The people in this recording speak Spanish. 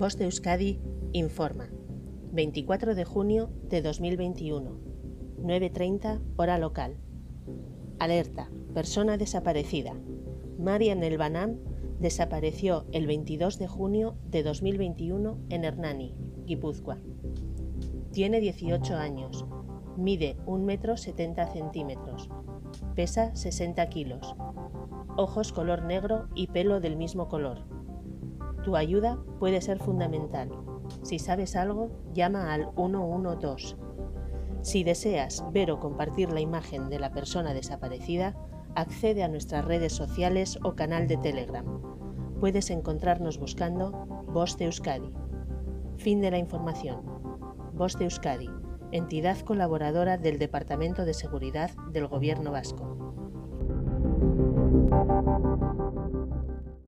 Voz de Euskadi informa. 24 de junio de 2021. 9.30 hora local. Alerta. Persona desaparecida. Marian Elbanam desapareció el 22 de junio de 2021 en Hernani, Guipúzcoa. Tiene 18 años. Mide 1 metro 70 centímetros. Pesa 60 kilos. Ojos color negro y pelo del mismo color. Tu ayuda puede ser fundamental. Si sabes algo, llama al 112. Si deseas ver o compartir la imagen de la persona desaparecida, accede a nuestras redes sociales o canal de Telegram. Puedes encontrarnos buscando Voz de Euskadi. Fin de la información. Voz de Euskadi, entidad colaboradora del Departamento de Seguridad del Gobierno Vasco.